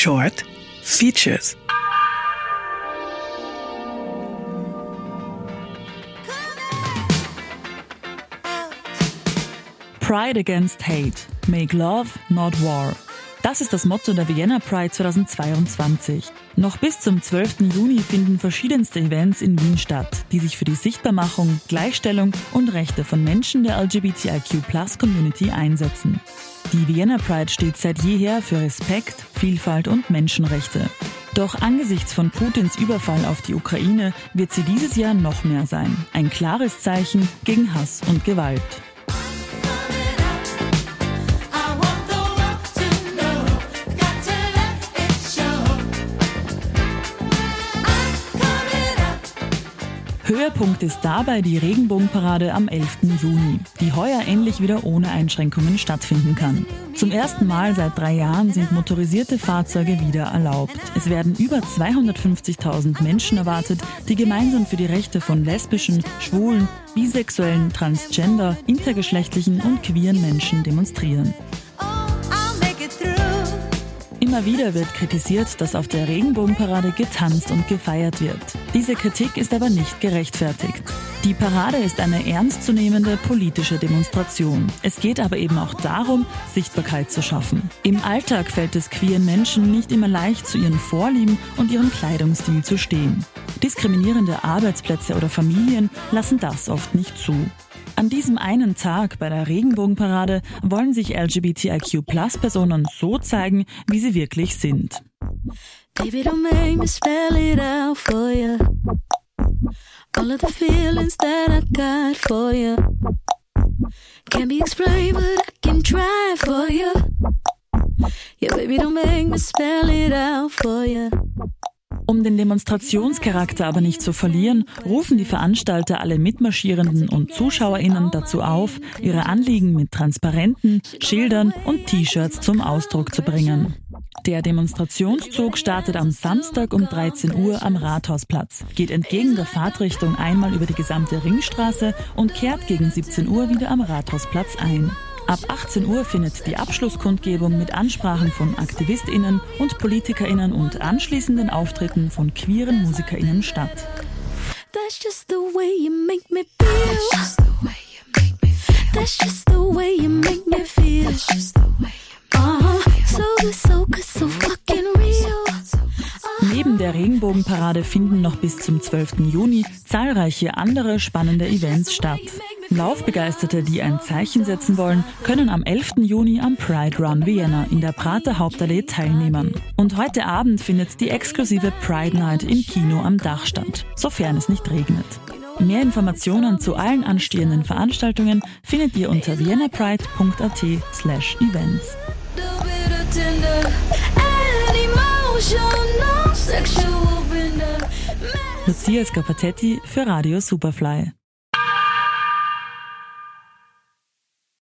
Short Features. Pride against Hate. Make Love, not War. Das ist das Motto der Vienna Pride 2022. Noch bis zum 12. Juni finden verschiedenste Events in Wien statt, die sich für die Sichtbarmachung, Gleichstellung und Rechte von Menschen der LGBTIQ-Plus-Community einsetzen. Die Vienna Pride steht seit jeher für Respekt, Vielfalt und Menschenrechte. Doch angesichts von Putins Überfall auf die Ukraine wird sie dieses Jahr noch mehr sein. Ein klares Zeichen gegen Hass und Gewalt. Höhepunkt ist dabei die Regenbogenparade am 11. Juni, die heuer endlich wieder ohne Einschränkungen stattfinden kann. Zum ersten Mal seit drei Jahren sind motorisierte Fahrzeuge wieder erlaubt. Es werden über 250.000 Menschen erwartet, die gemeinsam für die Rechte von lesbischen, schwulen, bisexuellen, transgender, intergeschlechtlichen und queeren Menschen demonstrieren. Immer wieder wird kritisiert, dass auf der Regenbogenparade getanzt und gefeiert wird. Diese Kritik ist aber nicht gerechtfertigt. Die Parade ist eine ernstzunehmende politische Demonstration. Es geht aber eben auch darum, Sichtbarkeit zu schaffen. Im Alltag fällt es queeren Menschen nicht immer leicht, zu ihren Vorlieben und ihrem Kleidungsstil zu stehen. Diskriminierende Arbeitsplätze oder Familien lassen das oft nicht zu. An diesem einen Tag bei der Regenbogenparade wollen sich LGBTIQ-Plus-Personen so zeigen, wie sie wirklich sind. Baby, don't make me spell it out for you. All of the feelings that I got for you. Can't be explained, but I can try for you. Yeah, baby, don't make me spell it out for you. Um den Demonstrationscharakter aber nicht zu verlieren, rufen die Veranstalter alle Mitmarschierenden und ZuschauerInnen dazu auf, ihre Anliegen mit Transparenten, Schildern und T-Shirts zum Ausdruck zu bringen. Der Demonstrationszug startet am Samstag um 13 Uhr am Rathausplatz, geht entgegen der Fahrtrichtung einmal über die gesamte Ringstraße und kehrt gegen 17 Uhr wieder am Rathausplatz ein. Ab 18 Uhr findet die Abschlusskundgebung mit Ansprachen von AktivistInnen und PolitikerInnen und anschließenden Auftritten von queeren MusikerInnen statt. That's just the way you make me feel. That's just the way you make me feel. Feel. So so so fucking real. Neben der Regenbogenparade finden noch bis zum 12. Juni zahlreiche andere spannende Events statt. Laufbegeisterte, die ein Zeichen setzen wollen, können am 11. Juni am Pride Run Vienna in der Prater Hauptallee teilnehmen. Und heute Abend findet die exklusive Pride Night im Kino am Dach statt, sofern es nicht regnet. Mehr Informationen zu allen anstehenden Veranstaltungen findet ihr unter viennapride.at slash events. Lucia Scapatetti für Radio Superfly.